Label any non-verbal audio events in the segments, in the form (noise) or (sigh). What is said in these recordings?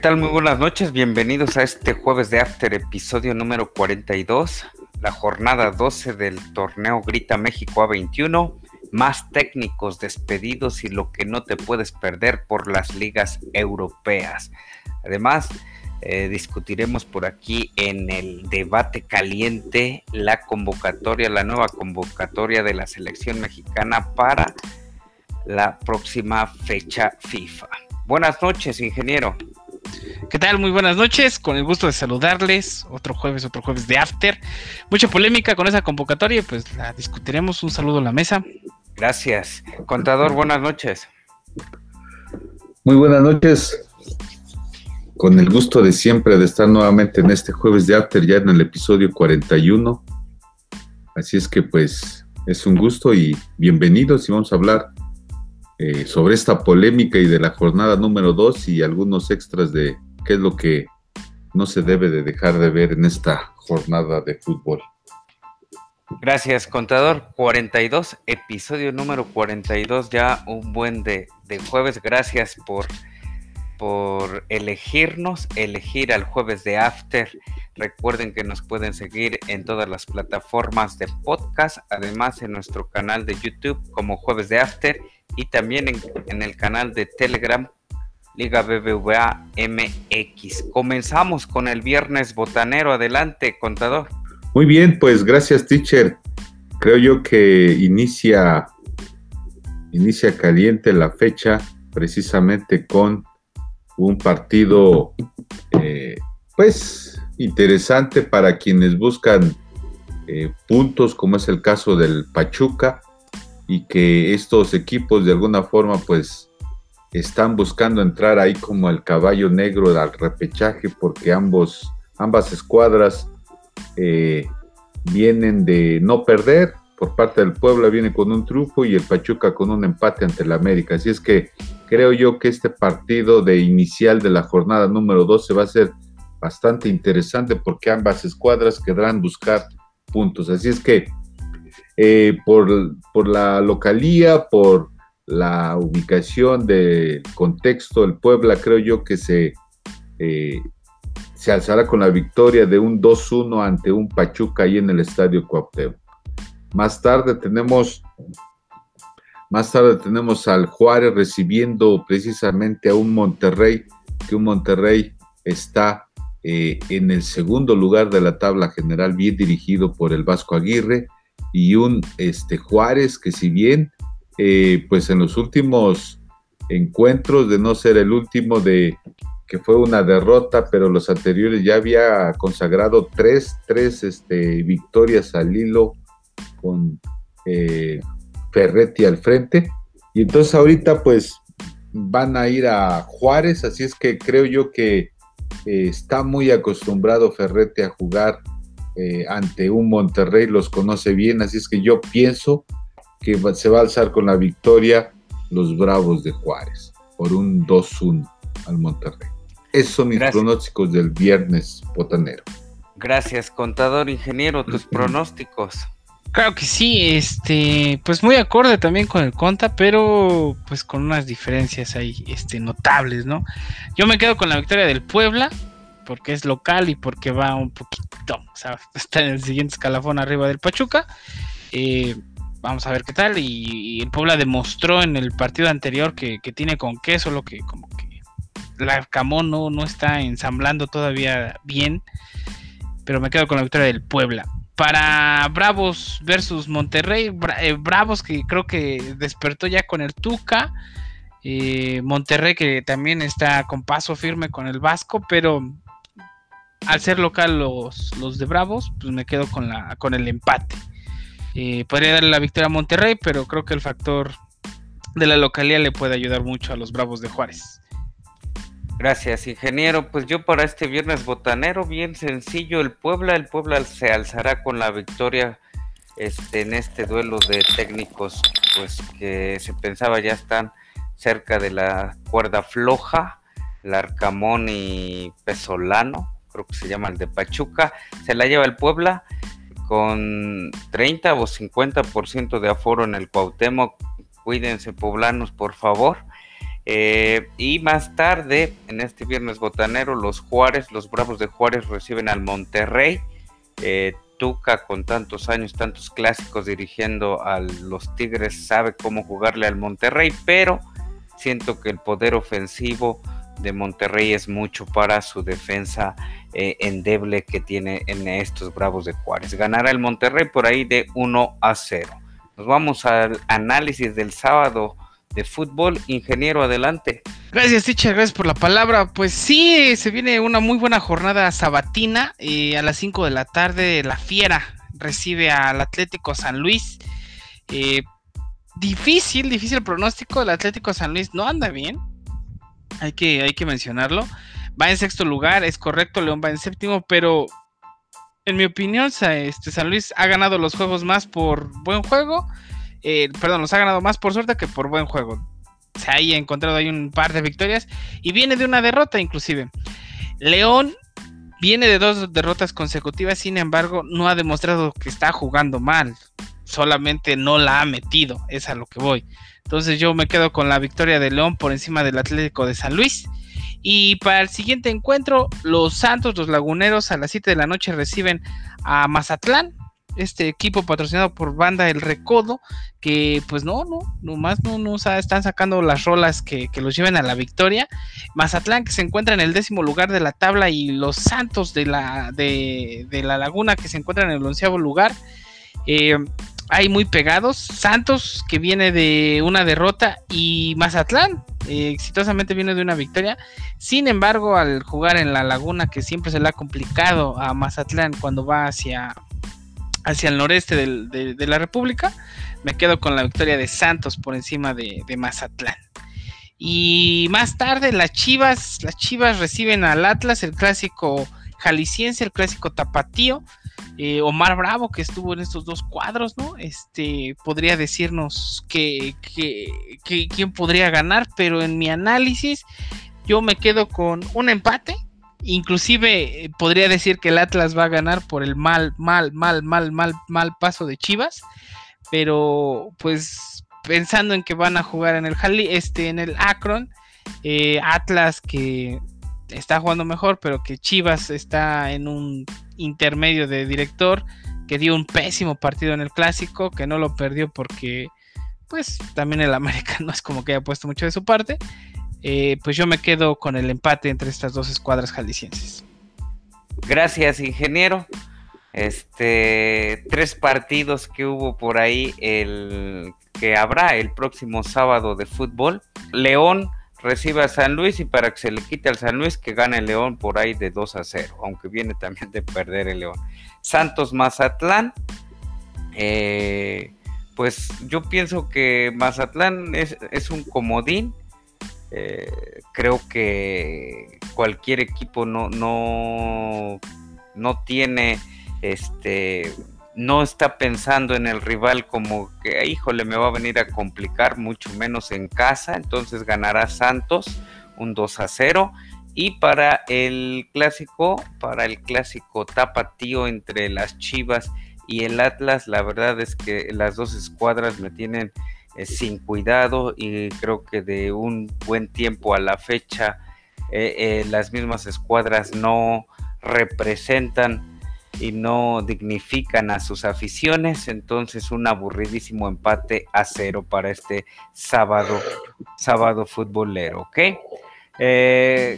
tal? Muy buenas noches, bienvenidos a este jueves de After, episodio número 42, la jornada 12 del torneo Grita México A21, más técnicos despedidos y lo que no te puedes perder por las ligas europeas. Además, eh, discutiremos por aquí en el debate caliente la convocatoria, la nueva convocatoria de la selección mexicana para la próxima fecha FIFA. Buenas noches, ingeniero. ¿Qué tal? Muy buenas noches, con el gusto de saludarles. Otro jueves, otro jueves de After. Mucha polémica con esa convocatoria, pues la discutiremos. Un saludo a la mesa. Gracias. Contador, buenas noches. Muy buenas noches. Con el gusto de siempre de estar nuevamente en este jueves de After, ya en el episodio 41. Así es que pues es un gusto y bienvenidos y vamos a hablar eh, sobre esta polémica y de la jornada número 2 y algunos extras de qué es lo que no se debe de dejar de ver en esta jornada de fútbol. Gracias, contador. 42, episodio número 42, ya un buen de, de jueves. Gracias por, por elegirnos, elegir al jueves de After. Recuerden que nos pueden seguir en todas las plataformas de podcast, además en nuestro canal de YouTube como jueves de After y también en, el canal de Telegram Liga BBVA MX. Comenzamos con el viernes botanero. Adelante, contador. Muy bien, pues gracias, teacher. Creo yo que inicia, inicia caliente la fecha precisamente con un partido, eh, pues, interesante para quienes buscan eh, puntos, como es el caso del Pachuca y que estos equipos de alguna forma pues están buscando entrar ahí como el caballo negro al repechaje porque ambos, ambas escuadras eh, vienen de no perder. Por parte del Puebla viene con un triunfo y el Pachuca con un empate ante el América. Así es que creo yo que este partido de inicial de la jornada número 12 va a ser bastante interesante porque ambas escuadras querrán buscar puntos. Así es que eh, por, la localía, por la ubicación del contexto del Puebla, creo yo que se, eh, se alzará con la victoria de un 2-1 ante un Pachuca ahí en el Estadio Cuauhtémoc. Más tarde tenemos más tarde tenemos al Juárez recibiendo precisamente a un Monterrey, que un Monterrey está eh, en el segundo lugar de la tabla general, bien dirigido por el Vasco Aguirre y un este, Juárez que si bien eh, pues en los últimos encuentros de no ser el último de que fue una derrota, pero los anteriores ya había consagrado tres, tres este, victorias al hilo con eh, Ferretti al frente. Y entonces ahorita pues van a ir a Juárez, así es que creo yo que eh, está muy acostumbrado Ferretti a jugar ante un Monterrey, los conoce bien, así es que yo pienso que se va a alzar con la victoria los Bravos de Juárez por un 2-1 al Monterrey. Esos son mis pronósticos del viernes botanero. Gracias, contador ingeniero, tus (clears throat) pronósticos. Claro que sí, este, pues muy acorde también con el Conta, pero pues con unas diferencias ahí, este, notables, ¿no? Yo me quedo con la victoria del Puebla, porque es local y porque va un poquito, o sea, (laughs) está en el siguiente escalafón arriba del Pachuca. Eh, vamos a ver qué tal. Y, el Puebla demostró en el partido anterior que, tiene con queso, lo que como que la Camón no, no está ensamblando todavía bien. Pero me quedo con la victoria del Puebla. Para Bravos versus Monterrey, eh, Bravos que creo que despertó ya con el Tuca. Eh, Monterrey que también está con paso firme con el Vasco, pero al ser local los, los de Bravos, pues me quedo con, la, con el empate. Eh, podría darle la victoria a Monterrey, pero creo que el factor de la localidad le puede ayudar mucho a los Bravos de Juárez. Gracias, ingeniero. Pues yo para este viernes botanero, bien sencillo, el Puebla, el Puebla se alzará con la victoria este, en este duelo de técnicos, pues que se pensaba ya están cerca de la cuerda floja, Larcamón y Pesolano, creo que se llama el de Pachuca, se la lleva el Puebla con 30 o 50% de aforo en el Cuauhtémoc. Cuídense, poblanos, por favor. Eh, y más tarde, en este viernes botanero, los Juárez, los Bravos de Juárez reciben al Monterrey. Eh, Tuca con tantos años, tantos clásicos dirigiendo a los Tigres, sabe cómo jugarle al Monterrey, pero siento que el poder ofensivo de Monterrey es mucho para su defensa eh, endeble que tiene en estos Bravos de Juárez. Ganará el Monterrey por ahí de 1 a 0. Nos vamos al análisis del sábado de fútbol. Ingeniero, adelante. Gracias, teacher, gracias por la palabra. Pues sí, se viene una muy buena jornada sabatina. Eh, a las 5 de la tarde, la Fiera recibe al Atlético San Luis. Eh, difícil, difícil pronóstico. El Atlético San Luis no anda bien. Hay que, hay que mencionarlo. Va en sexto lugar, es correcto. León va en séptimo, pero en mi opinión, este, San Luis ha ganado los juegos más por buen juego eh, perdón, los ha ganado más por suerte que por buen juego. Se ha encontrado ahí un par de victorias y viene de una derrota inclusive. León viene de dos derrotas consecutivas, sin embargo, no ha demostrado que está jugando mal. Solamente no la ha metido, es a lo que voy. Entonces yo me quedo con la victoria de León por encima del Atlético de San Luis. Y para el siguiente encuentro, los Santos, los Laguneros, a las 7 de la noche reciben a Mazatlán este equipo patrocinado por Banda El Recodo, que pues no, no, nomás no, no están sacando las rolas que, los lleven a la victoria. Mazatlán que se encuentra en el décimo lugar de la tabla y los Santos de la, de, la Laguna que se encuentran en el onceavo lugar. Eh, hay muy pegados. Santos que viene de una derrota y Mazatlán eh, exitosamente viene de una victoria. Sin embargo, al jugar en la Laguna que siempre se le ha complicado a Mazatlán cuando va hacia hacia el noreste de, la República, me quedo con la victoria de Santos por encima de, Mazatlán. Y más tarde las Chivas, las Chivas reciben al Atlas, el clásico jalisciense, el clásico tapatío. Eh, Omar Bravo, que estuvo en estos dos cuadros, ¿no? Este podría decirnos que, quién podría ganar, pero en mi análisis yo me quedo con un empate Inclusive eh, podría decir que el Atlas va a ganar por el mal, mal, mal, mal, mal, mal paso de Chivas. Pero pues pensando en que van a jugar en el este, en el Akron, eh, Atlas que está jugando mejor, pero que Chivas está en un intermedio de director, que dio un pésimo partido en el clásico, que no lo perdió porque pues también el América (laughs) no es como que haya puesto mucho de su parte. Eh, pues yo me quedo con el empate entre estas dos escuadras jaliscienses. Gracias, ingeniero. Este, tres partidos que hubo por ahí, el que habrá el próximo sábado de fútbol. León recibe a San Luis y para que se le quite al San Luis que gane el León por ahí de 2 a 0, aunque viene también de perder el León. Santos Mazatlán, eh, pues yo pienso que Mazatlán es, un comodín eh, creo que cualquier equipo no, no, no tiene este no está pensando en el rival como que, híjole, me va a venir a complicar, mucho menos en casa. Entonces ganará Santos un 2 a 0. Y para el clásico, para el clásico tapatío entre las Chivas y el Atlas, la verdad es que las dos escuadras me tienen eh, sin cuidado y creo que de un buen tiempo a la fecha eh, eh, las mismas escuadras no representan y no dignifican a sus aficiones, entonces un aburridísimo empate a cero para este sábado, sábado futbolero, ¿ok?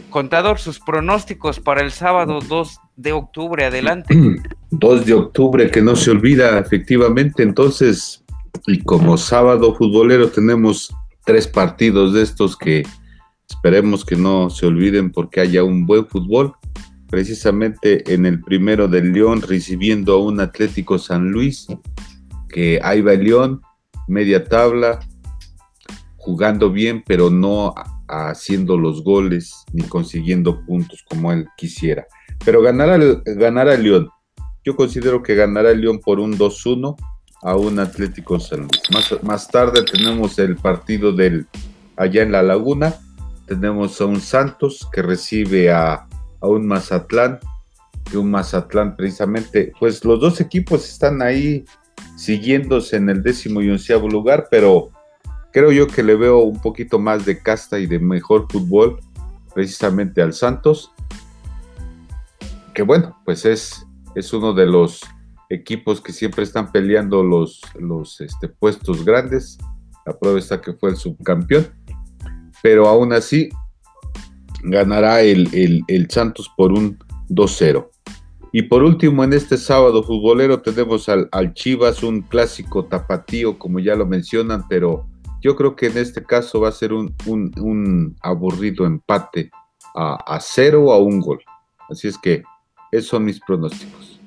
contador, sus pronósticos para el sábado 2 de octubre, adelante. (clears throat) 2 de octubre, que no se olvida, efectivamente, entonces y como sábado futbolero tenemos tres partidos de estos que esperemos que no se olviden porque haya un buen fútbol. Precisamente en el primero del León recibiendo a un Atlético San Luis, que ahí va el León, media tabla, jugando bien, pero no haciendo los goles ni consiguiendo puntos como él quisiera. Pero ganará, el León. Yo considero que ganará el León por un 2-1 a un Atlético San Luis. Más, más tarde tenemos el partido del allá en la Laguna. Tenemos a un Santos que recibe a, a un Mazatlán, que un Mazatlán precisamente, pues los dos equipos están ahí siguiéndose en el décimo y onceavo lugar, pero creo yo que le veo un poquito más de casta y de mejor fútbol precisamente al Santos, que bueno, pues es, es uno de los equipos que siempre están peleando los, los este, puestos grandes. La prueba está que fue el subcampeón, pero aún así ganará el, el Santos por un 2-0. Y por último, en este sábado futbolero tenemos al, Chivas, un clásico tapatío, como ya lo mencionan, pero yo creo que en este caso va a ser un, aburrido empate a, cero o a un gol. Así es que esos son mis pronósticos.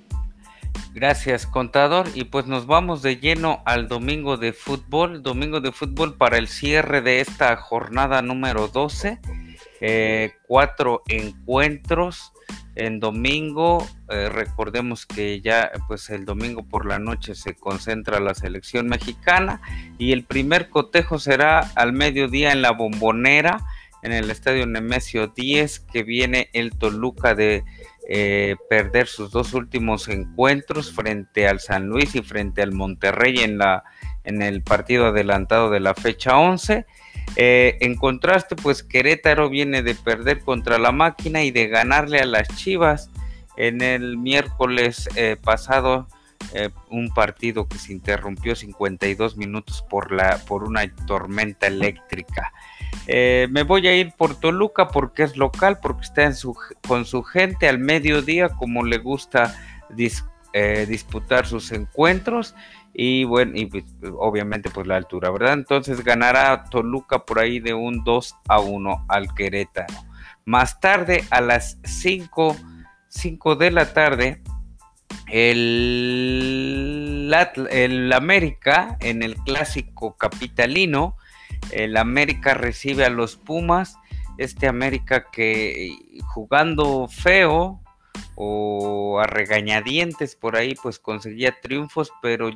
Gracias, contador. Y pues nos vamos de lleno al domingo de fútbol. Domingo de fútbol para el cierre de esta jornada número 12. Eh, cuatro encuentros en domingo, eh, recordemos que ya pues el domingo por la noche se concentra la selección mexicana y el primer cotejo será al mediodía en la bombonera en el estadio Nemesio 10 que viene el Toluca de eh, perder sus dos últimos encuentros frente al San Luis y frente al Monterrey en, la, en el partido adelantado de la fecha 11 eh, en contraste, pues Querétaro viene de perder contra la máquina y de ganarle a las Chivas en el miércoles eh, pasado. Eh, un partido que se interrumpió 52 minutos por, la, por una tormenta eléctrica. me voy a ir por Toluca porque es local, porque está con su gente al mediodía, como le gusta disputar sus encuentros y bueno, y pues, obviamente pues la altura, ¿verdad? Entonces ganará Toluca por ahí de un 2 a 1 al Querétaro. Más tarde, a las 5, 5 de la tarde, el, el América en el clásico capitalino, el América recibe a los Pumas, este América que jugando feo, o a regañadientes por ahí pues conseguía triunfos, pero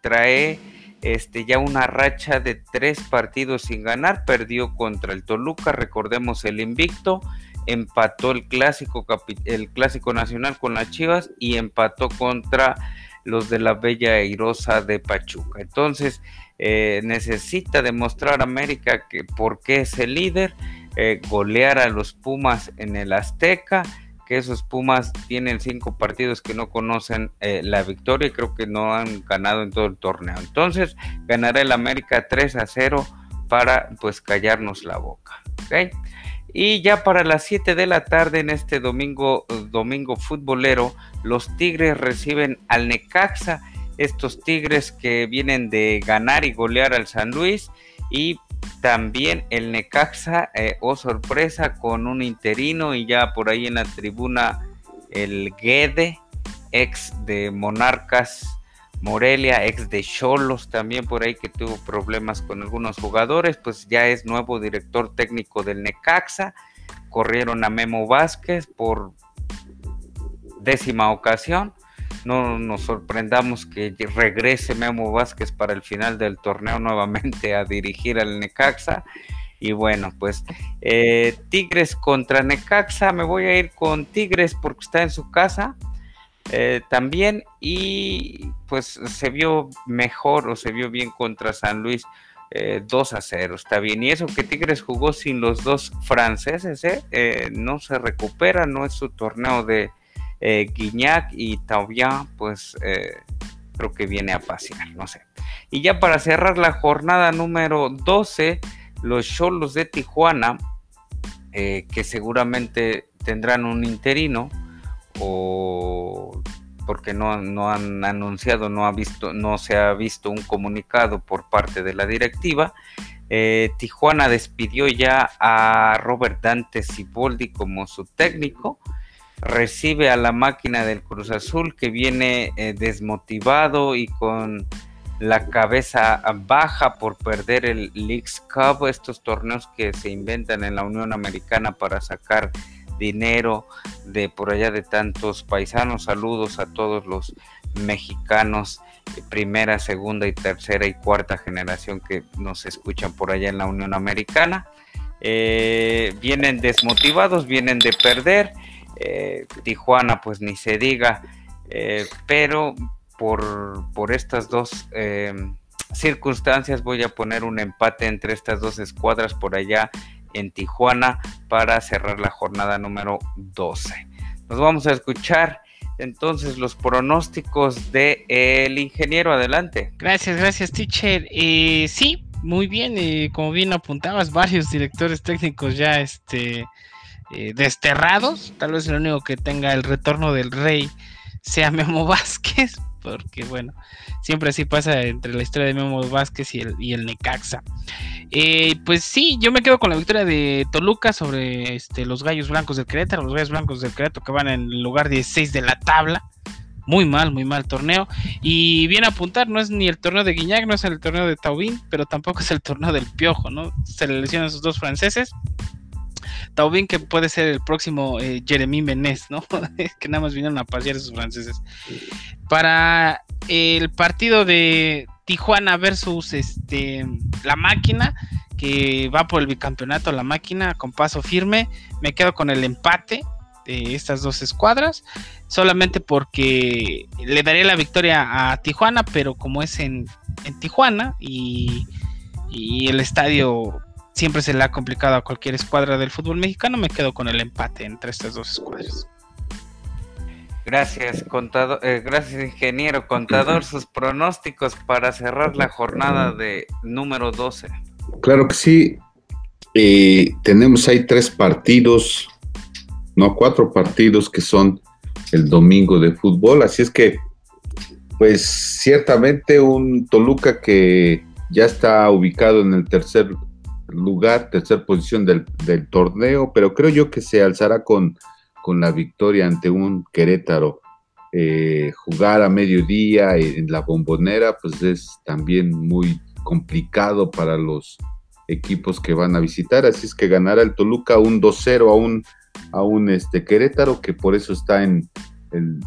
trae este, ya una racha de tres partidos sin ganar, perdió contra el Toluca, recordemos el invicto, empató el clásico, el clásico nacional con las Chivas y empató contra los de la Bella Airosa de Pachuca. Entonces eh, necesita demostrar América que por qué es el líder, eh, golear a los Pumas en el Azteca que esos Pumas tienen cinco partidos que no conocen eh, la victoria y creo que no han ganado en todo el torneo. Entonces ganará el América 3 a 0 para pues callarnos la boca. Y ya para las 7 de la tarde en este domingo, domingo futbolero, los Tigres reciben al Necaxa. Estos Tigres que vienen de ganar y golear al San Luis y también el Necaxa, eh, oh sorpresa, con un interino y ya por ahí en la tribuna el Guede, ex de Monarcas Morelia, ex de Cholos, también por ahí que tuvo problemas con algunos jugadores, pues ya es nuevo director técnico del Necaxa. Corrieron a Memo Vázquez por décima ocasión no nos sorprendamos que regrese Memo Vázquez para el final del torneo nuevamente a dirigir al Necaxa. Y bueno, pues eh, Tigres contra Necaxa, me voy a ir con Tigres porque está en su casa eh, también y pues se vio mejor o se vio bien contra San Luis. 2 eh, a 0, está bien. Y eso que Tigres jugó sin los dos franceses, no se recupera, no es su torneo de, eh, Guiñac y Taubian, pues eh, creo que viene a pasear, no sé. Y ya para cerrar la jornada número 12, los Cholos de Tijuana, eh, que seguramente tendrán un interino, o porque no, no, han anunciado, no, ha visto, no se ha visto un comunicado por parte de la directiva. Tijuana despidió ya a Robert Dante Ciboldi como su técnico recibe a la máquina del Cruz Azul que viene eh, desmotivado y con la cabeza baja por perder el Leagues Cup, estos torneos que se inventan en la Unión Americana para sacar dinero de por allá de tantos paisanos. Saludos a todos los mexicanos primera, segunda y tercera y cuarta generación que nos escuchan por allá en la Unión Americana. Eh, vienen desmotivados, vienen de perder eh, Tijuana pues ni se diga, eh, pero por, por estas dos eh, circunstancias voy a poner un empate entre estas dos escuadras por allá en Tijuana para cerrar la jornada número 12. Nos vamos a escuchar entonces los pronósticos de el ingeniero. Adelante. Gracias, gracias, teacher. Sí, muy bien. Eh, como bien apuntabas, varios directores técnicos ya este, eh, desterrados. Tal vez el único que tenga el retorno del rey sea Memo (laughs) Vázquez, porque bueno, siempre así pasa entre la historia de Memo Vázquez y el, Necaxa. Eh, pues sí, yo me quedo con la victoria de Toluca sobre este, los Gallos Blancos del Querétaro, los Gallos Blancos del Querétaro que van en el lugar 16 de la tabla. Muy mal, muy mal torneo. Y bien apuntar, no es ni el torneo de Guiñac, no es el torneo de Taubín, pero tampoco es el torneo del Piojo, ¿no? Se le lesionan esos dos franceses. Taubín que puede ser el próximo eh, Jeremy Menez, ¿no? (laughs) que nada más vinieron a pasear esos franceses. Para el partido de Tijuana versus este la máquina, que va por el bicampeonato la máquina con paso firme, me quedo con el empate de estas dos escuadras, solamente porque le daré la victoria a Tijuana, pero como es en, Tijuana y, y el estadio siempre se le ha complicado a cualquier escuadra del fútbol mexicano, me quedo con el empate entre estas dos escuadras. Gracias, contador, eh, gracias, ingeniero. Contador, sus pronósticos para cerrar la jornada de número 12. Claro que sí. Eh, tenemos ahí tres partidos, no, cuatro partidos que son el domingo de fútbol. Así es que, pues ciertamente un Toluca que ya está ubicado en el tercer lugar, tercera posición del, torneo, pero creo yo que se alzará con, con la victoria ante un Querétaro. Eh, jugar a mediodía en la bombonera, pues es también muy complicado para los equipos que van a visitar, así es que ganará el Toluca un 2-0 a un, a un este, Querétaro, que por eso está en el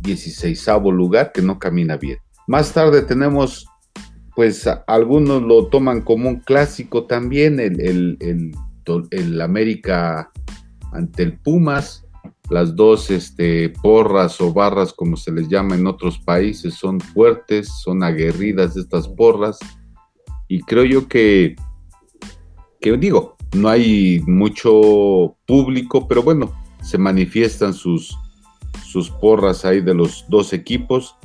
16 lugar, que no camina bien. Más tarde tenemos pues algunos lo toman como un clásico también, el, el, América ante el Pumas, las dos este, porras o barras, como se les llama en otros países, son fuertes, son aguerridas estas porras, y creo yo que, que digo, no hay mucho público, pero bueno, se manifiestan sus, sus porras ahí de los dos equipos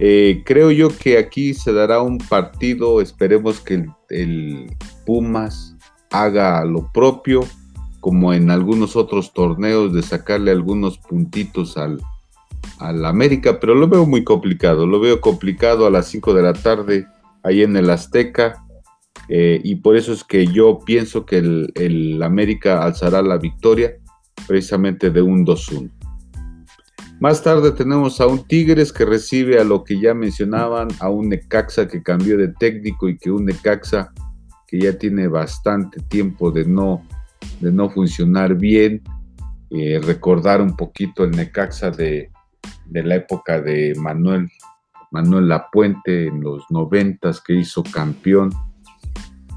eh, creo yo que aquí se dará un partido, esperemos que el, Pumas haga lo propio, como en algunos otros torneos, de sacarle algunos puntitos al, América, pero lo veo muy complicado, lo veo complicado a las 5 de la tarde ahí en el Azteca, eh, y por eso es que yo pienso que el, el América alzará la victoria precisamente de un 2-1. Más tarde tenemos a un Tigres que recibe a lo que ya mencionaban, a un Necaxa que cambió de técnico y que un Necaxa que ya tiene bastante tiempo de no, de no funcionar bien. Eh, recordar un poquito el Necaxa de, la época de Manuel, Manuel Lapuente en los noventas que hizo campeón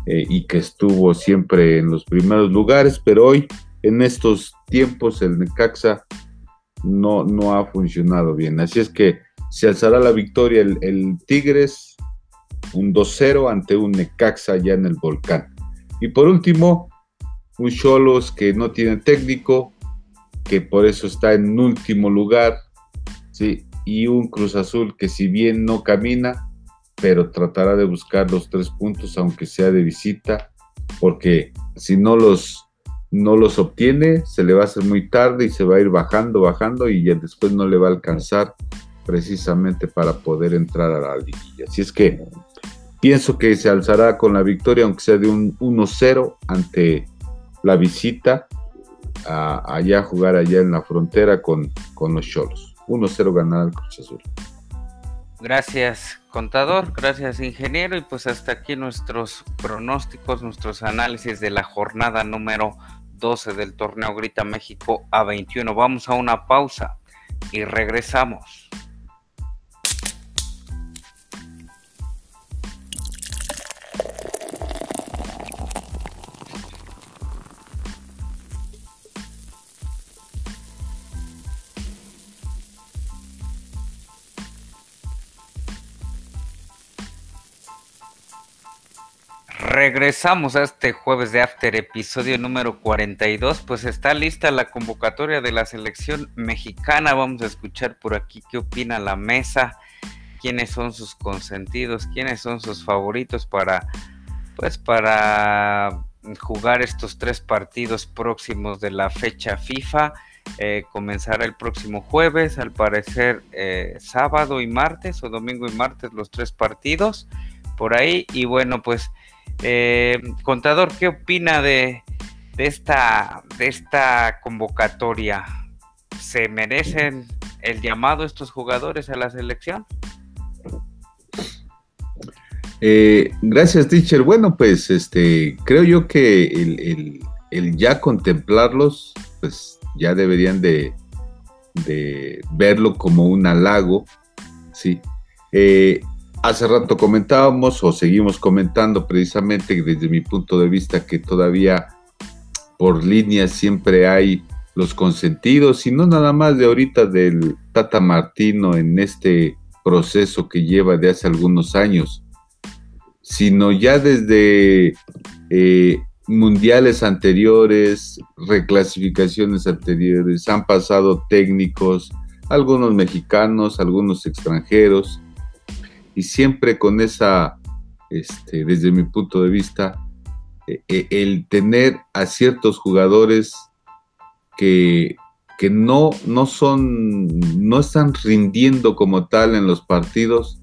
eh, y que estuvo siempre en los primeros lugares, pero hoy en estos tiempos el Necaxa no, no ha funcionado bien. Así es que se alzará la victoria el, Tigres, un 2-0 ante un Necaxa ya en el volcán. Y por último, un Cholos que no tiene técnico, que por eso está en último lugar, ¿sí? y un Cruz Azul que si bien no camina, pero tratará de buscar los tres puntos, aunque sea de visita, porque si no los no los obtiene, se le va a hacer muy tarde y se va a ir bajando, bajando y ya después no le va a alcanzar precisamente para poder entrar a la liguilla. Así es que pienso que se alzará con la victoria, aunque sea de un 1-0 ante la visita a, allá a jugar allá en la frontera con, con los Cholos. 1-0 ganar al Cruz Azul. Gracias, contador. Gracias, ingeniero. Y pues hasta aquí nuestros pronósticos, nuestros análisis de la jornada número 12 del torneo Grita México a 21. Vamos a una pausa y regresamos. Regresamos a este jueves de After, episodio número 42. Pues está lista la convocatoria de la selección mexicana. Vamos a escuchar por aquí qué opina la mesa, quiénes son sus consentidos, quiénes son sus favoritos para, pues para jugar estos tres partidos próximos de la fecha FIFA. Eh, comenzará el próximo jueves, al parecer eh, sábado y martes o domingo y martes los tres partidos por ahí. Y bueno, pues eh, contador, ¿qué opina de, esta, de esta convocatoria? ¿Se merecen el llamado estos jugadores a la selección? Eh, gracias, teacher. Bueno, pues este, creo yo que el, ya contemplarlos, pues ya deberían de, de verlo como un halago, ¿sí? Eh, Hace rato comentábamos o seguimos comentando precisamente desde mi punto de vista que todavía por línea siempre hay los consentidos y no nada más de ahorita del Tata Martino en este proceso que lleva de hace algunos años, sino ya desde eh, mundiales anteriores, reclasificaciones anteriores, han pasado técnicos, algunos mexicanos, algunos extranjeros, y siempre con esa, este, desde mi punto de vista, e, e, el tener a ciertos jugadores que, que no, no son, no están rindiendo como tal en los partidos,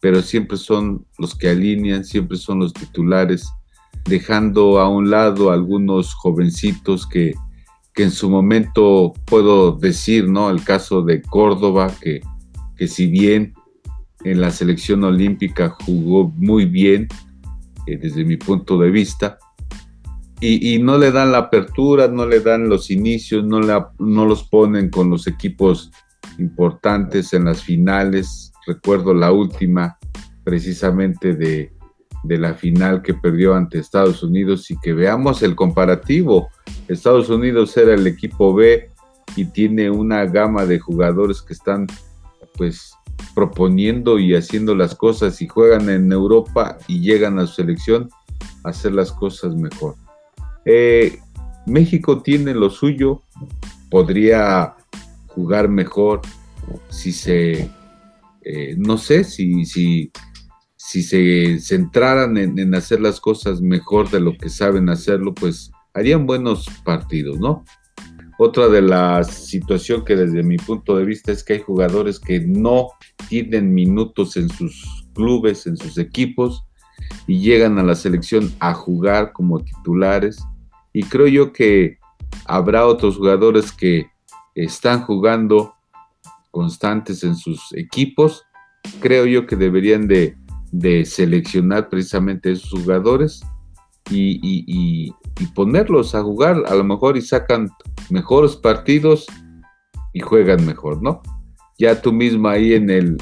pero siempre son los que alinean, siempre son los titulares, dejando a un lado algunos jovencitos que, que en su momento puedo decir, ¿no? El caso de Córdoba, que, que si bien en la selección olímpica jugó muy bien, eh, desde mi punto de vista, y, no le dan la apertura, no le dan los inicios, no, los ponen con los equipos importantes en las finales. Recuerdo la última, precisamente de, de la final que perdió ante Estados Unidos y que veamos el comparativo. Estados Unidos era el equipo B y tiene una gama de jugadores que están pues proponiendo y haciendo las cosas y juegan en Europa y llegan a su selección hacer las cosas mejor. Eh, México tiene lo suyo, podría jugar mejor si se, eh, no sé, si, si, si se centraran en, en hacer las cosas mejor de lo que saben hacerlo, pues harían buenos partidos, ¿no? Otra de las situaciones que desde mi punto de vista es que hay jugadores que no tienen minutos en sus clubes, en sus equipos, y llegan a la selección a jugar como titulares. Y creo yo que habrá otros jugadores que están jugando constantes en sus equipos. Creo yo que deberían de, seleccionar precisamente esos jugadores y, y ponerlos a jugar, a lo mejor y sacan mejores partidos y juegan mejor, ¿no? Ya tú mismo ahí en el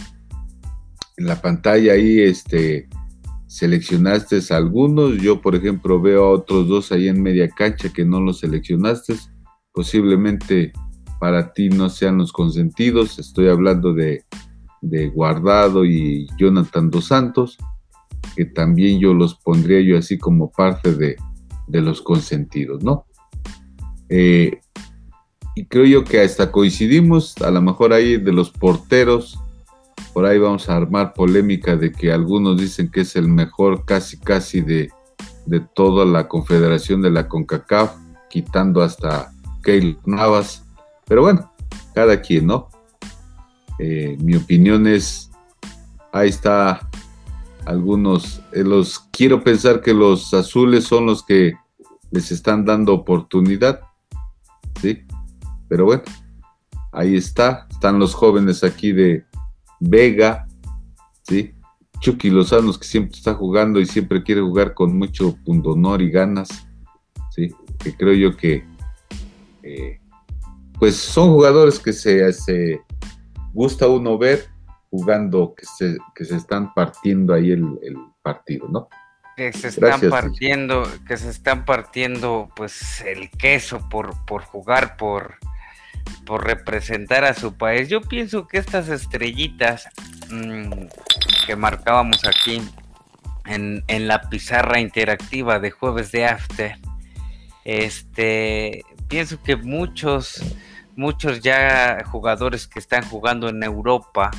en la pantalla ahí este seleccionaste algunos, yo por ejemplo veo a otros dos ahí en media cancha que no los seleccionaste, posiblemente para ti no sean los consentidos, estoy hablando de, de Guardado y Jonathan Dos Santos, que también yo los pondría yo así como parte de, de los consentidos, ¿no? Eh, y creo yo que hasta coincidimos, a lo mejor ahí de los porteros, por ahí vamos a armar polémica de que algunos dicen que es el mejor casi casi de, de toda la confederación de la CONCACAF, quitando hasta Keil Navas, pero bueno, cada quien, ¿no? Eh, mi opinión es, ahí está algunos, eh, los quiero pensar que los azules son los que les están dando oportunidad, ¿sí? Pero bueno, ahí está, están los jóvenes aquí de Vega, ¿sí? Chucky Lozano, que siempre está jugando y siempre quiere jugar con mucho pundonor y ganas, ¿sí? Que creo yo que, eh, pues son jugadores que se, se gusta uno ver jugando, que se, que se están partiendo ahí el, partido, ¿no? Que se están partiendo, que se están partiendo pues el queso por, por jugar, por, por representar a su país. Yo pienso que estas estrellitas mm, que marcábamos aquí en, en la pizarra interactiva de jueves de After. Este, pienso que muchos, muchos ya jugadores que están jugando en Europa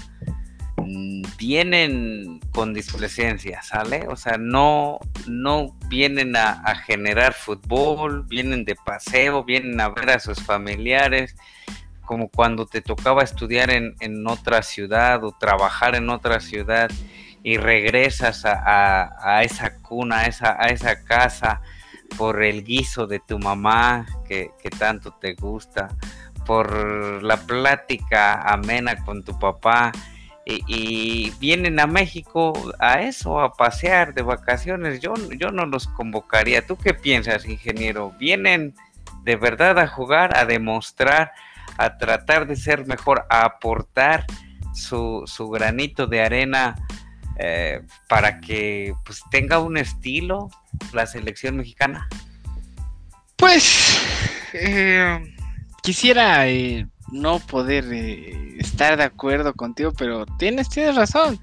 vienen con displecencia, ¿sale? O sea, no, no vienen a, generar fútbol, vienen de paseo, vienen a ver a sus familiares, como cuando te tocaba estudiar en, en otra ciudad o trabajar en otra ciudad y regresas a, esa cuna, esa, a esa casa por el guiso de tu mamá que, tanto te gusta, por la plática amena con tu papá. Y, vienen a México a eso, a pasear de vacaciones. Yo, yo no los convocaría. ¿Tú qué piensas, ingeniero? ¿Vienen de verdad a jugar, a demostrar, a tratar de ser mejor, a aportar su, su granito de arena eh, para que pues tenga un estilo la selección mexicana? Pues eh, quisiera eh, no poder eh, estar de acuerdo contigo, pero tienes, tienes razón.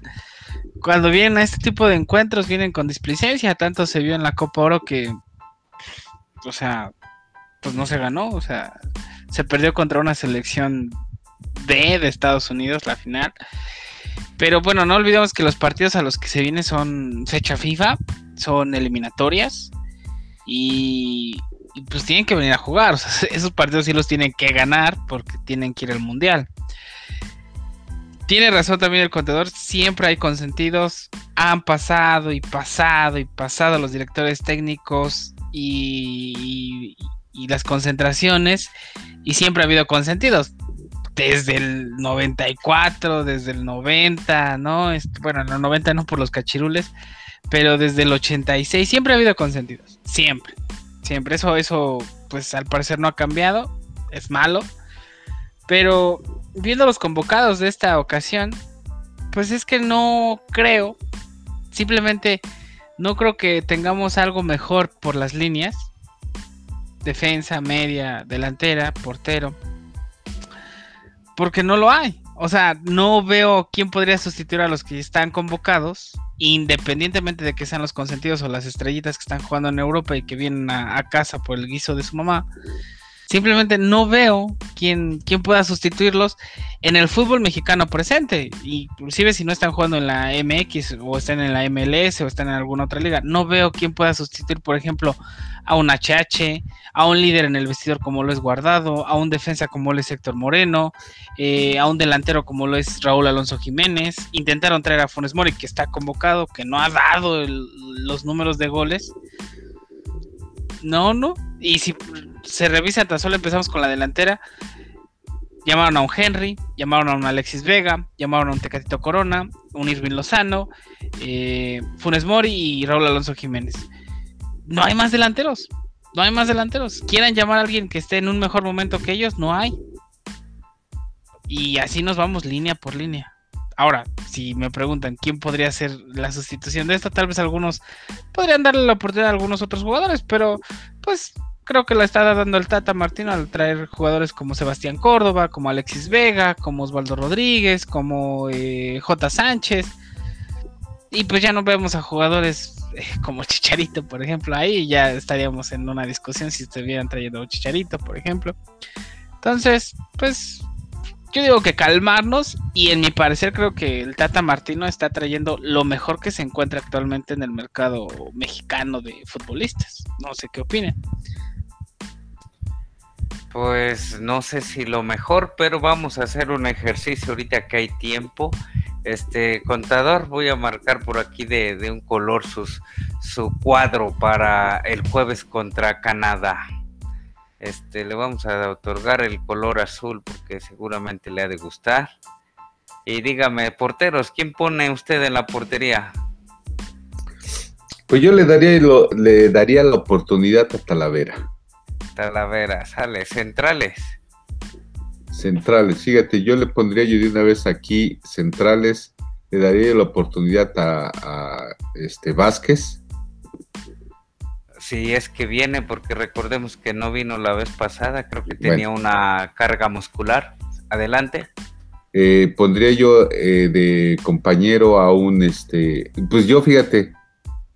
Cuando vienen a este tipo de encuentros vienen con displicencia, tanto se vio en la Copa Oro que, o sea, pues no se ganó, o sea, se perdió contra una selección de Estados Unidos la final. Pero bueno, no olvidemos que los partidos a los que se viene son fecha FIFA, son eliminatorias y, pues tienen que venir a jugar. (laughs) Esos partidos sí los tienen que ganar porque tienen que ir al mundial. Tiene razón también el contador, siempre hay consentidos. Han pasado y pasado y pasado los directores técnicos y las concentraciones y siempre ha habido consentidos desde el 94, desde el 90, ¿no? Bueno, en el 90 no por los cachirules, pero desde el 86 siempre ha habido consentidos, siempre, siempre. Eso, eso, pues al parecer no ha cambiado, es malo, pero viendo los convocados de esta ocasión, pues es que no creo, simplemente no creo que tengamos algo mejor por las líneas, defensa, media, delantera, portero porque no lo hay. O sea, no veo quién podría sustituir a los que están convocados, independientemente de que sean los consentidos o las estrellitas que están jugando en Europa y que vienen a, casa por el guiso de su mamá. Simplemente no veo quién, quién pueda sustituirlos en el fútbol mexicano presente. Inclusive si no están jugando en la MX o están en la MLS o están en alguna otra liga. No veo quién pueda sustituir, por ejemplo, a un HH, a un líder en el vestidor como lo es Guardado, a un defensa como lo es Héctor Moreno, eh, a un delantero como lo es Raúl Alonso Jiménez. Intentaron traer a Funes Mori, que está convocado, que no ha dado el, los números de goles. No, no. Y si se revisa tan solo empezamos con la delantera. Llamaron a un Henry, llamaron a un Alexis Vega, llamaron a un Tecatito Corona, un Irving Lozano, eh, Funes Mori y Raúl Alonso Jiménez. No hay más delanteros, no hay más delanteros. Quieran llamar a alguien que esté en un mejor momento que ellos, no hay. Y así nos vamos línea por línea. Ahora, si me preguntan quién podría ser la sustitución de esto, tal vez algunos podrían darle la oportunidad a algunos otros jugadores, pero pues creo que la está dando el Tata Martino al traer jugadores como Sebastián Córdoba, como Alexis Vega, como Osvaldo Rodríguez, como eh, J. Sánchez. Y pues ya no vemos a jugadores eh, como Chicharito, por ejemplo. Ahí ya estaríamos en una discusión si estuvieran trayendo Chicharito, por ejemplo. Entonces, pues yo digo que calmarnos y en mi parecer creo que el Tata Martino está trayendo lo mejor que se encuentra actualmente en el mercado mexicano de futbolistas. No sé qué opinen. Pues no sé si lo mejor, pero vamos a hacer un ejercicio ahorita que hay tiempo. Este contador, voy a marcar por aquí de, un color su cuadro para el jueves contra Canadá. Este, le vamos a otorgar el color azul porque seguramente le ha de gustar. Y dígame, porteros, ¿quién pone usted en la portería? Pues yo le daría, lo, le daría la oportunidad a Talavera. Talavera, sale, centrales. Centrales, fíjate, yo le pondría yo de una vez aquí centrales, le daría la oportunidad a, a este Vázquez. Si es que viene, porque recordemos que no vino la vez pasada, creo que tenía bueno. una carga muscular. Adelante. Eh, pondría yo eh, de compañero a un, este, pues yo fíjate,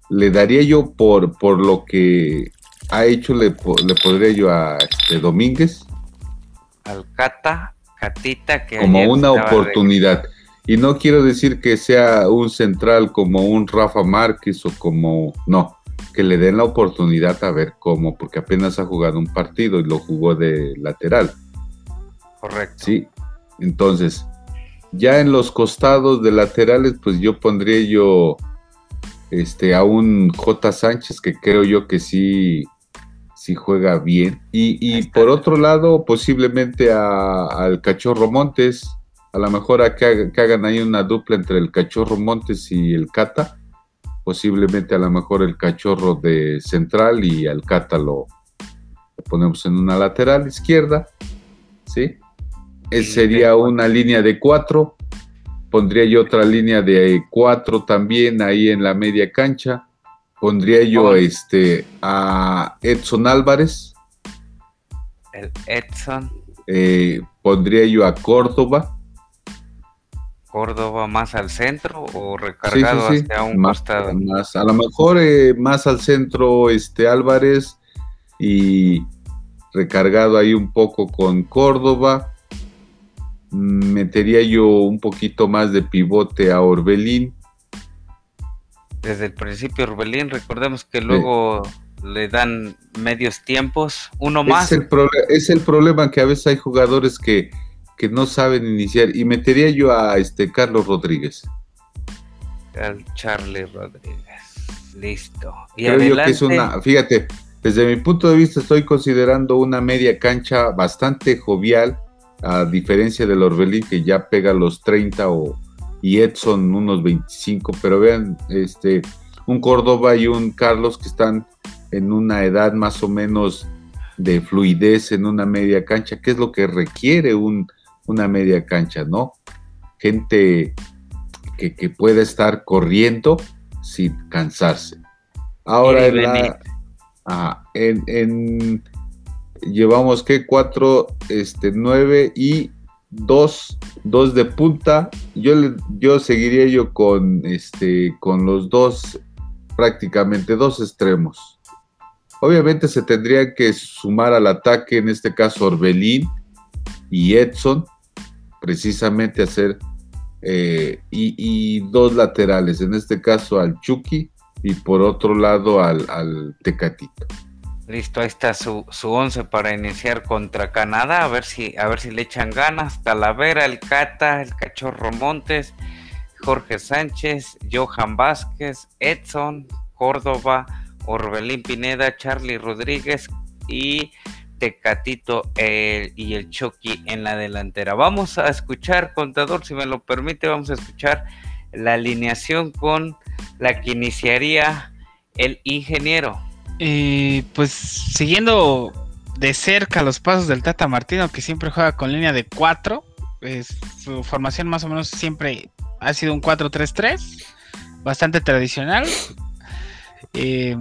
le daría yo por, por lo que ha hecho, le, le podría yo a este, Domínguez. Al Cata, Catita, que como una oportunidad. Y no quiero decir que sea un central como un Rafa Márquez o como, no, que le den la oportunidad a ver cómo, porque apenas ha jugado un partido y lo jugó de lateral. Correcto. Sí, entonces, ya en los costados de laterales, pues yo pondría yo este, a un J. Sánchez, que creo yo que sí, sí juega bien. Y, por otro lado, posiblemente al Cachorro Montes, a lo mejor a que, hagan ahí una dupla entre el Cachorro Montes y el Cata. Posiblemente a lo mejor el Cachorro de central y al Cata lo, ponemos en una lateral izquierda. ¿Sí? sería una línea de cuatro Pondría yo otra línea de cuatro también ahí en la media cancha. Pondría yo este a Edson Álvarez. El Edson. Eh, pondría yo a Córdoba. Córdoba más al centro o recargado hacia un más, costado. Más, a lo mejor eh, más al centro este Álvarez y recargado ahí un poco con Córdoba metería yo un poquito más de pivote a Orbelín. Desde el principio Orbelín, recordemos que luego le dan medios tiempos, uno más. Es el, es el problema que a veces hay jugadores que, no saben iniciar y metería yo a este Carlos Rodríguez. Al Charlie Rodríguez. Listo. Y Creo que es una, fíjate, desde mi punto de vista estoy considerando una media cancha bastante jovial, a diferencia del Orbelín que ya pega los 30 o, y Edson unos 25, pero vean, este, un Córdoba y un Carlos que están en una edad más o menos de fluidez en una media cancha, que es lo que requiere un, una media cancha, ¿no? Gente que, que pueda estar corriendo sin cansarse. Ahora ah, en, en, llevamos que cuatro, este, nueve y dos, dos de punta. Yo, yo seguiría yo con, este, con los dos, prácticamente dos extremos. Obviamente se tendría que sumar al ataque, en este caso Orbelín y Edson, precisamente hacer eh, y, dos laterales, en este caso al Chucky y por otro lado al, al Tecatito. Listo, ahí está su, su once para iniciar contra Canadá. A ver si, a ver si le echan ganas. Talavera, el Cata, el Cachorro Montes, Jorge Sánchez, Johan Vázquez, Edson, Córdoba, Orbelín Pineda, Charlie Rodríguez y Tecatito y el Chucky en la delantera. Vamos a escuchar, contador, si me lo permite, vamos a escuchar la alineación con la que iniciaría el ingeniero. Eh, pues siguiendo de cerca los pasos del Tata Martino, que siempre juega con línea de 4, su formación más o menos siempre ha sido un 4-3-3, bastante tradicional. Eh,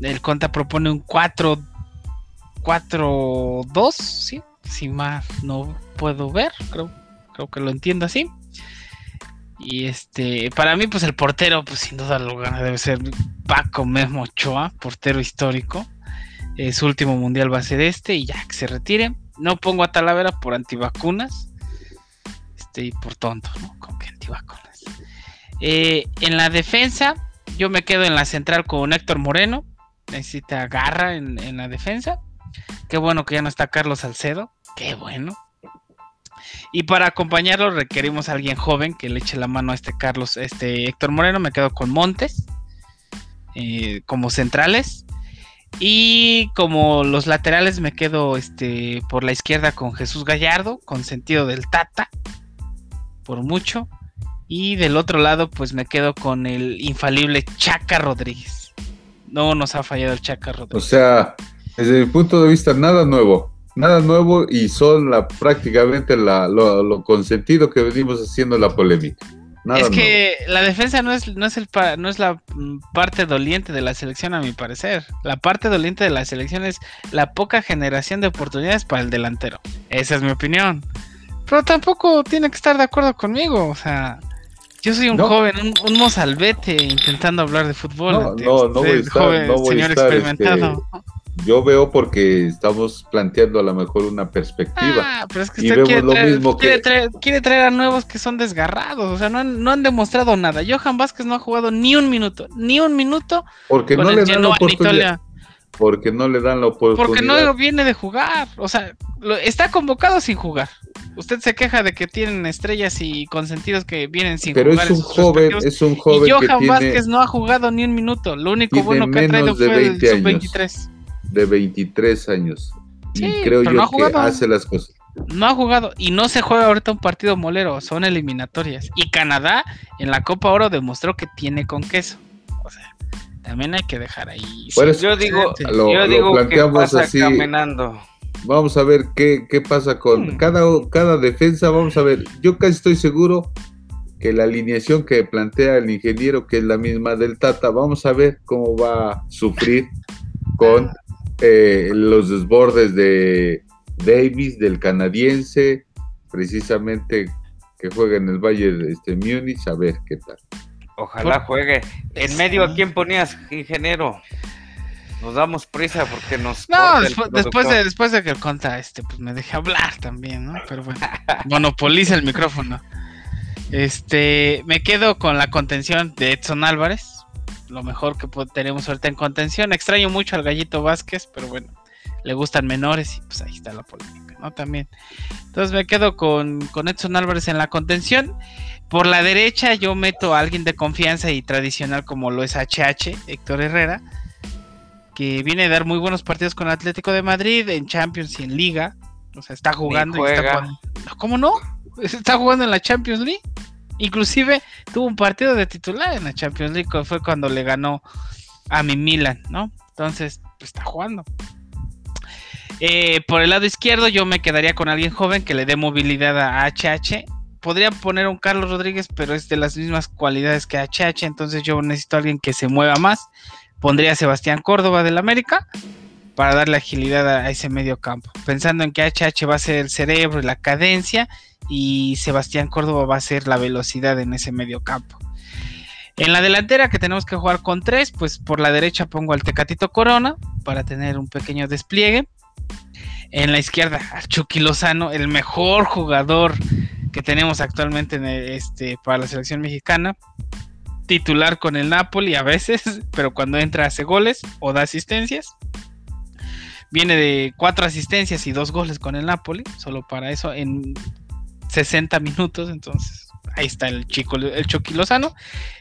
el Conta propone un 4-4-2, ¿sí? si más no puedo ver, creo, creo que lo entiendo así. Y este, para mí, pues el portero, pues sin duda lugar debe ser Paco Memo Ochoa, portero histórico. Eh, su último mundial va a ser este y ya que se retire. No pongo a Talavera por antivacunas. Este, y por tonto, ¿no? Como que antivacunas. Eh, en la defensa, yo me quedo en la central con Héctor Moreno. Necesita garra en, en la defensa. Qué bueno que ya no está Carlos Salcedo. Qué bueno. Y para acompañarlo requerimos a alguien joven que le eche la mano a este Carlos, este Héctor Moreno. Me quedo con Montes eh, como centrales. Y como los laterales me quedo este, por la izquierda con Jesús Gallardo, con sentido del Tata, por mucho. Y del otro lado pues me quedo con el infalible Chaca Rodríguez. No nos ha fallado el Chaca Rodríguez. O sea, desde mi punto de vista, nada nuevo nada nuevo y son la, prácticamente lo, consentido que venimos haciendo la polémica. es que la defensa no es, no, es el, no es la mm, parte doliente de la selección, a mi parecer. La parte doliente de la selección es la poca generación de oportunidades para el delantero. Esa es mi opinión. Pero tampoco tiene que estar de acuerdo conmigo. O sea, Yo soy un No. joven, un, un mozalbete intentando hablar de fútbol. No, no, no voy a estar, joven no voy a señor estar, este, experimentado. Yo veo porque estamos planteando a lo mejor una perspectiva. Ah, pero es que Y usted vemos quiere lo traer, mismo quiere, que- traer, quiere traer a nuevos que son desgarrados. O sea, no han, no han demostrado nada. Johan Vázquez no ha jugado ni un minuto, ni un minuto porque no le dan la Genoa en oportunidad. Italia. Porque no le dan la oportunidad. Porque no viene de jugar. O sea, lo- está convocado sin jugar. Usted se queja de que tienen estrellas y consentidos que vienen sin Pero jugar. es en un joven, es un joven y Johan que tiene Vázquez no ha jugado ni un minuto. Lo único bueno que ha traído fue el 20 años. sub-23. de Sí, y creo yo no ha que hace las cosas. No ha jugado y no se juega ahorita un partido molero, son eliminatorias. Y Canadá en la Copa Oro demostró que tiene con queso. O sea, también hay que dejar ahí. Sí, Yo digo. Lo- yo lo digo que pasa así. caminando. Vamos a ver qué, qué pasa con Hmm. cada, cada defensa. Vamos a ver, yo casi estoy seguro que la alineación que plantea el ingeniero, que es la misma del Tata, vamos a ver cómo va a sufrir con eh, los desbordes de Davis, del canadiense, precisamente que juega en el Bayern este, Múnich, a ver qué tal. Ojalá juegue. En medio, ¿a quién ponías, ingeniero? Nos damos prisa porque nos. No, después, de, después de que el conta este, pues me deje hablar también, ¿no? Pero bueno, (laughs) monopoliza el micrófono. Este, me quedo con la contención de Edson Álvarez. Lo mejor que tenemos ahorita en contención. Extraño mucho al Gallito Vázquez, pero bueno, le gustan menores y pues ahí está la polémica, ¿no? También. Entonces me quedo con, con Edson Álvarez en la contención. Por la derecha yo meto a alguien de confianza y tradicional como lo es HH, Héctor Herrera, que viene a dar muy buenos partidos con Atlético de Madrid en Champions y en Liga. O sea, está jugando y está jugando. ¿Cómo no? (laughs) Está jugando en la Champions League. Inclusive tuvo un partido de titular en la Champions League, fue cuando le ganó a mi Milan, ¿no? Entonces, pues está jugando. Eh, por el lado izquierdo yo me quedaría con alguien joven que le dé movilidad a HH. Podría poner un Carlos Rodríguez, pero es de las mismas cualidades que HH, entonces yo necesito a alguien que se mueva más. Pondría a Sebastián Córdoba del América para darle agilidad a ese medio campo. Pensando en que HH va a ser el cerebro y la cadencia y Sebastián Córdoba va a ser la velocidad en ese medio campo. En la delantera que tenemos que jugar con tres, pues por la derecha pongo al Tecatito Corona para tener un pequeño despliegue. En la izquierda al Chucky Lozano, el mejor jugador que tenemos actualmente en el- este, para la selección mexicana. Titular con el Napoli a veces, (laughs) pero cuando entra hace goles o da asistencias. Viene de cuatro asistencias y dos goles con el Napoli, solo para eso en 60 minutos, entonces ahí está el chico, el Chucky Lozano.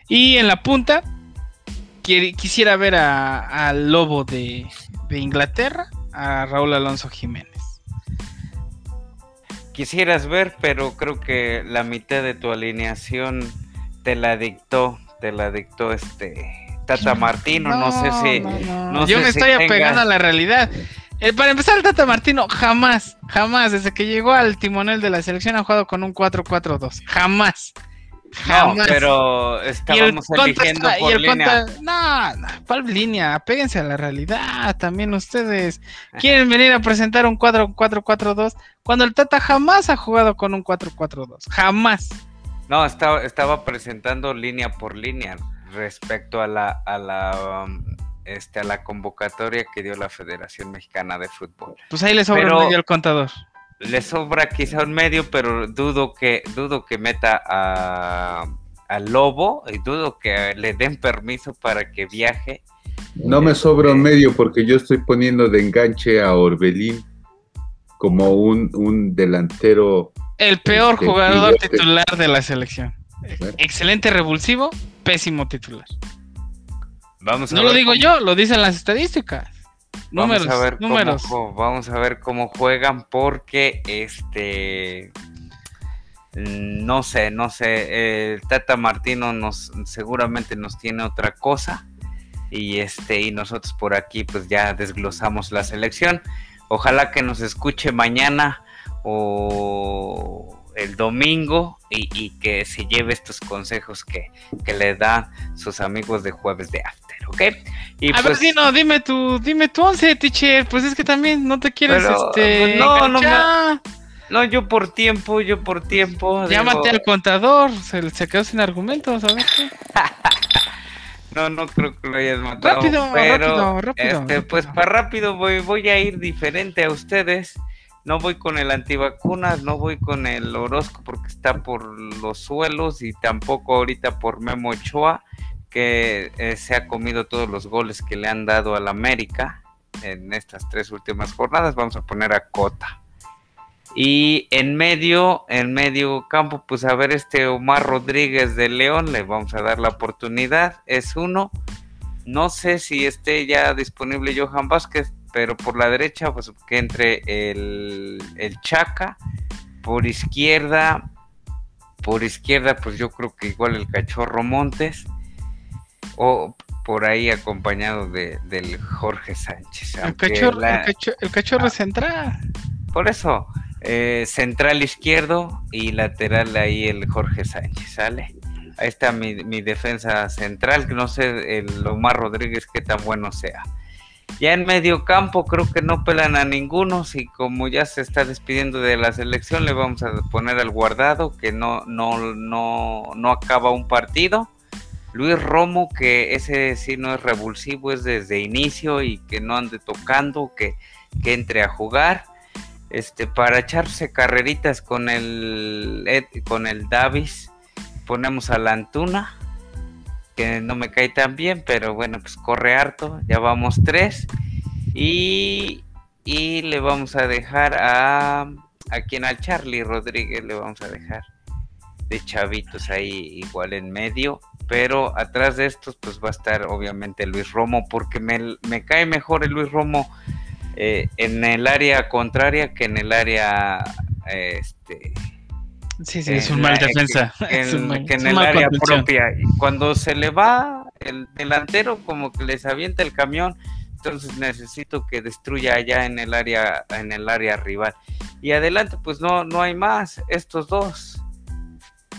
Y en la punta, quisiera ver a- al lobo de, de Inglaterra, a Raúl Alonso Jiménez. Quisieras ver, pero creo que la mitad de tu alineación te la dictó, te la dictó este Tata Martino. No, sé si. no, no. no Yo sé me si estoy apegando a la realidad. Eh, para empezar, el Tata Martino jamás, jamás, desde que llegó al timonel de la selección, ha jugado con un 4-4-2. Jamás. No, Jamás. pero Y el estábamos eligiendo y por el línea. No, no, ¿cuál línea? Apéguense a la realidad también ustedes. Quieren venir a presentar un 4-4-4-2 cuando el Tata jamás ha jugado con un 4-4-2. Jamás. No, estaba, estaba presentando línea por línea respecto a la, a la, um, este, a la convocatoria que dio la Federación Mexicana de Fútbol. Pues ahí le sobra Pero- medio al contador. Le sobra quizá un medio, pero dudo que, dudo que meta a, al Lobo y dudo que le den permiso para que viaje. No me sobra un medio porque yo estoy poniendo de enganche a Orbelín como un, un delantero. El peor Este, jugador titular de la selección. Bueno. Excelente revulsivo, pésimo titular. Vamos a No lo digo cómo- yo, lo dicen las estadísticas. Vamos Números, a ver cómo números. vamos a ver cómo juegan porque este no sé, no sé, el Tata Martino nos seguramente nos tiene otra cosa y este y nosotros por aquí pues ya desglosamos la selección. Ojalá que nos escuche mañana o el domingo y, y que se lleve estos consejos que, que le dan sus amigos de jueves de after, ¿ok? Y a ver, pues- si no, dime tu, dime tu once, teacher. Pues es que también no te quieres, Pero, este. no, no me- enganchar. No, yo por tiempo, yo por tiempo. Llámate al contador, se, se quedó sin argumentos, ¿sabes? (laughs) no, no creo que lo hayas matado. Rápido, pero, rápido, rápido. Este, pues para rápido voy, voy a ir diferente a ustedes. No voy con el antivacunas, no voy con el Orozco porque está por los suelos y tampoco ahorita por Memo Ochoa, que eh, se ha comido todos los goles que le han dado al América en estas tres últimas jornadas. Vamos a poner a Cota. Y en medio, en medio campo, pues a ver este Omar Rodríguez de León, le vamos a dar la oportunidad. Es uno. No sé si esté ya disponible Johan Vázquez, pero por la derecha, pues que entre el, el Chaca. Por izquierda, por izquierda, pues yo creo que igual el Cachorro Montes. O por ahí acompañado de, del Jorge Sánchez. El cachorro, la- el cachorro, el cachorro central. Por eso, eh, central izquierdo y lateral ahí el Jorge Sánchez, ¿sale? Ahí está mi, mi defensa central, que no sé el Omar Rodríguez qué tan bueno sea. Ya en medio campo creo que no pelan a ninguno, si como ya se está despidiendo de la selección le vamos a poner al guardado que no, no, no, no acaba un partido. Luis Romo, que ese sí no es revulsivo, es desde inicio y que no ande tocando, que, que entre a jugar este para echarse carreritas con el con el Davis ponemos a la Antuna que no me cae tan bien pero bueno pues corre harto ya vamos tres y, y le vamos a dejar a a quien al Charlie Rodríguez le vamos a dejar de chavitos ahí igual en medio pero atrás de estos pues va a estar obviamente Luis Romo porque me, me cae mejor el Luis Romo eh, en el área contraria que en el área eh, este Sí, sí, es un mal defensa. que (laughs) Es un en, mal- que es en un el mal área propia y cuando se le va el delantero como que les avienta el camión entonces necesito que destruya allá en el área en el área rival y adelante pues no no hay más estos dos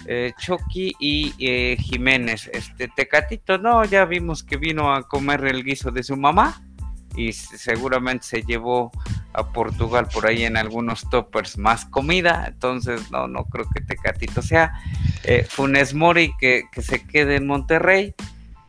eh, Chucky y eh, Jiménez este Tecatito no ya vimos que vino a comer el guiso de su mamá y seguramente se llevó a Portugal por ahí en algunos toppers más comida, entonces no, no creo que Tecatito sea. Eh, Funes Mori que, que se quede en Monterrey,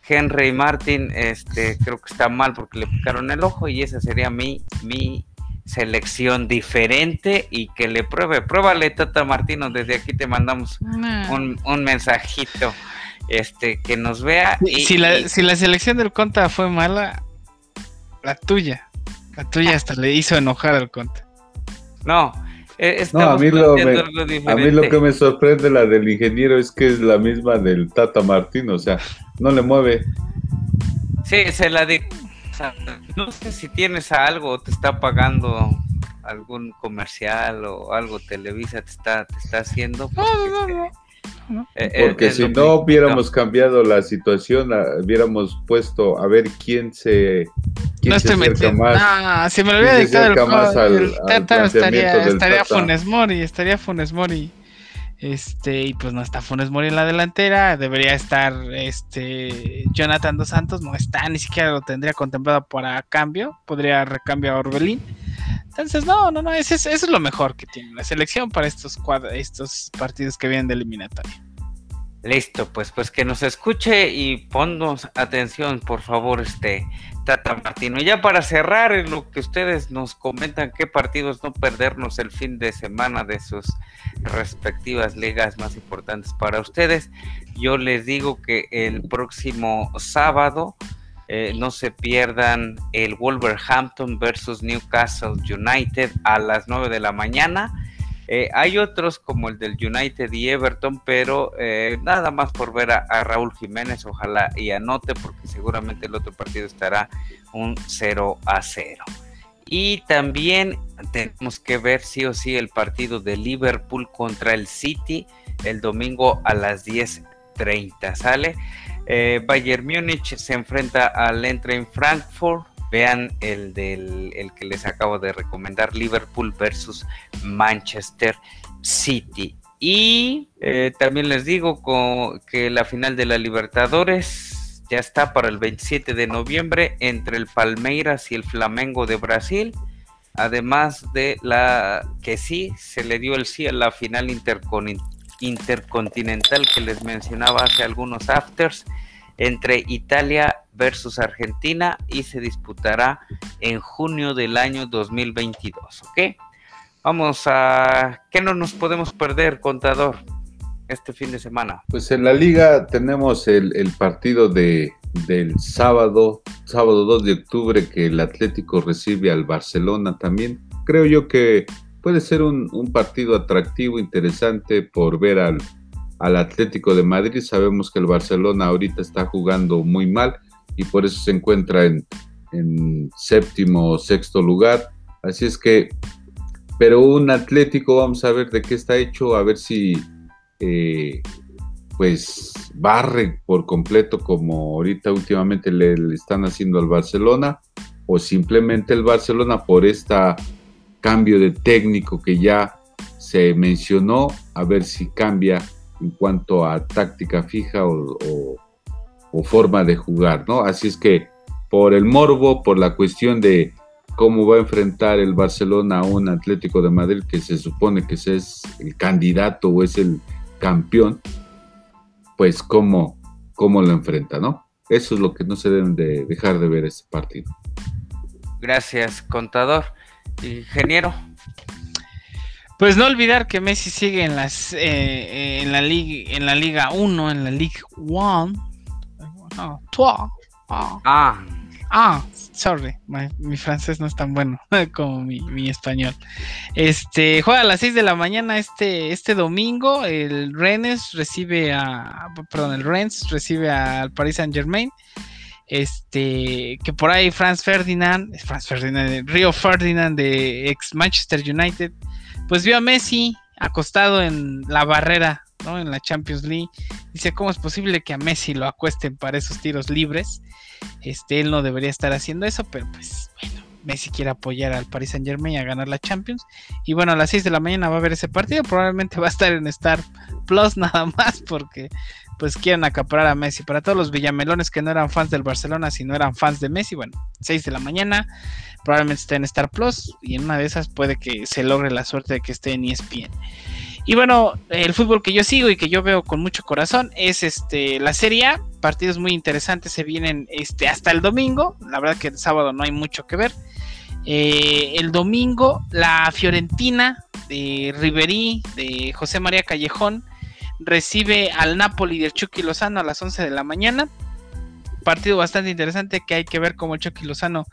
Henry Martin, este, creo que está mal porque le picaron el ojo y esa sería mi, mi selección diferente y que le pruebe. Pruébale, Tata Martino, desde aquí te mandamos Nah. un, un mensajito. Este, que nos vea. Si- y- si, la, y- si la selección del Conta fue mala, la tuya. La tuya hasta le hizo enojar al Conta. No, eh, No, a mí, lo, me- a mí lo que me sorprende la del ingeniero es que es la misma del Tata Martino, o sea, no le mueve. Sí, se la di. Sea, No sé si tienes algo o te está pagando algún comercial o algo Televisa te está te está haciendo. Porque no, se- no, no. eh, Porque es si no hubiéramos cambiado la situación, hubiéramos puesto a ver quién se, quién No se estoy acerca metiendo. más. Ah, si me lo ¿Quién hubiera se dictado el, más al- al estaría, estaría Tata? Funes Mori, estaría Funes Mori. Este, y pues no está Funes Mori en la delantera, debería estar este Jonathan Dos Santos, no está, ni siquiera lo tendría contemplado para cambio, podría recambio a Orbelín. Entonces, no, no, no, ese es- eso es lo mejor que tiene la selección para estos estos partidos que vienen de eliminatoria. Listo, pues pues que nos escuche y ponnos atención, por favor, este Tata Martino. Y ya para cerrar en lo que ustedes nos comentan qué partidos no perdernos el fin de semana de sus respectivas ligas más importantes para ustedes, yo les digo que el próximo sábado eh, no se pierdan el Wolverhampton versus Newcastle United a las 9 de la mañana. Eh, hay otros como el del United y Everton, pero eh, nada más por ver a, Raúl Jiménez, ojalá y anote, porque seguramente el otro partido estará un 0 a 0. Y también tenemos que ver sí o sí el partido de Liverpool contra el City el domingo a las 10.30, ¿sale? Eh, Bayern Múnich se enfrenta al Eintracht Frankfurt. Vean el del el que les acabo de recomendar, Liverpool versus Manchester City. Y eh, también les digo que la final de la Libertadores ya está para el 27 de noviembre entre el Palmeiras y el Flamengo de Brasil. además de la que sí se le dio el sí a la final intercontinental que les mencionaba hace algunos afters entre Italia versus Argentina y se disputará en junio del año 2022, ¿ok? Vamos a... ¿Qué no nos podemos perder, contador, este fin de semana? Pues en la liga tenemos el, partido de, del sábado, sábado 2 de octubre, que el Atlético recibe al Barcelona también. Creo yo que puede ser un, un partido atractivo, interesante por ver al, al Atlético de Madrid. Sabemos que el Barcelona ahorita está jugando muy mal y por eso se encuentra en, séptimo o sexto lugar. Así es que, pero un Atlético, vamos a ver de qué está hecho, a ver si eh, pues barre por completo como ahorita últimamente le, están haciendo al Barcelona o simplemente el Barcelona por este cambio de técnico que ya se mencionó, a ver si cambia en cuanto a táctica fija o, forma de jugar, ¿no? Así es que por el morbo, por la cuestión de cómo va a enfrentar el Barcelona a un Atlético de Madrid que se supone que es el candidato o es el campeón, pues cómo, cómo lo enfrenta, ¿no? Eso es lo que no se deben de dejar de ver este partido. Gracias, contador. Ingeniero. Pues no olvidar que Messi sigue en las eh, en la liga en la Liga 1, en la League 1. ah, ah, ah, sorry, mi, francés no es tan bueno (laughs) como mi, español. Este juega a las 6 de la mañana este este domingo. El Rennes recibe a perdón, el Rennes recibe al Paris Saint-Germain este que por ahí Franz Ferdinand, Franz Ferdinand, Rio Ferdinand de ex Manchester United pues vio a Messi acostado en la barrera, ¿no? En la Champions League. Dice, ¿cómo es posible que a Messi lo acuesten para esos tiros libres? Este, él no debería estar haciendo eso, pero pues bueno, Messi quiere apoyar al Paris Saint Germain a ganar la Champions. Y bueno, a las 6 de la mañana va a haber ese partido. Probablemente va a estar en Star Plus (laughs) nada más porque pues quieren acaparar a Messi. Para todos los villamelones que no eran fans del Barcelona, sino eran fans de Messi, bueno, 6 de la mañana, probablemente esté en Star Plus y en una de esas puede que se logre la suerte de que esté en ESPN. Y bueno, el fútbol que yo sigo y que yo veo con mucho corazón es este la Serie. Partidos muy interesantes se vienen este, hasta el domingo. La verdad que el sábado no hay mucho que ver. Eh, el domingo, la Fiorentina de Riverí, de José María Callejón, recibe al Napoli del Chucky Lozano a las 11 de la mañana. Partido bastante interesante que hay que ver cómo el Chucky Lozano,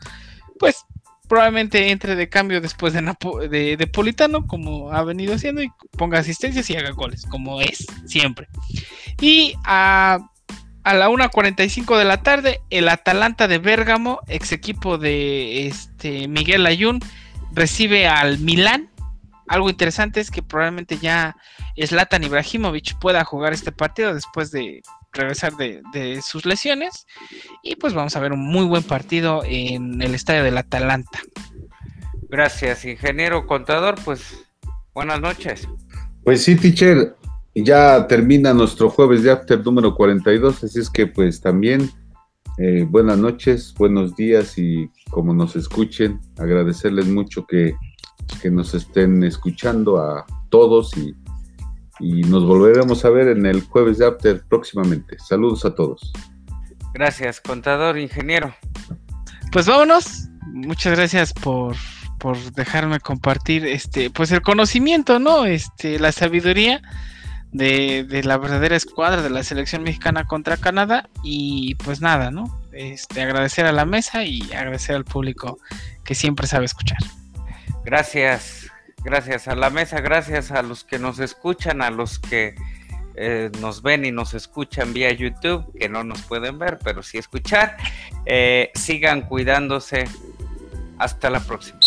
pues probablemente entre de cambio después de, de, Politano, como ha venido haciendo, y ponga asistencias y haga goles, como es siempre. Y a, a la 1.45 de la tarde, el Atalanta de Bérgamo, ex equipo de este, Miguel Ayun, recibe al Milán algo interesante es que probablemente ya Zlatan Ibrahimovic pueda jugar este partido después de regresar de, sus lesiones. Y pues vamos a ver un muy buen partido en el estadio del Atalanta. Gracias, ingeniero contador. Pues buenas noches. Pues sí, teacher, ya termina nuestro jueves de After número 42, así es que pues también eh, buenas noches, buenos días y como nos escuchen, agradecerles mucho que que nos estén escuchando a todos y, nos volveremos a ver en el jueves de After próximamente. Saludos a todos. Gracias, contador, ingeniero. Pues vámonos. Muchas gracias por, por dejarme compartir este, pues el conocimiento, ¿no? Este, la sabiduría de, de, la verdadera escuadra de la selección mexicana contra Canadá. Y pues nada, ¿no? Este, agradecer a la mesa y agradecer al público que siempre sabe escuchar. Gracias, gracias a la mesa, gracias a los que nos escuchan, a los que eh, nos ven y nos escuchan vía YouTube, que no nos pueden ver, pero sí escuchar. Eh, sigan cuidándose. Hasta la próxima.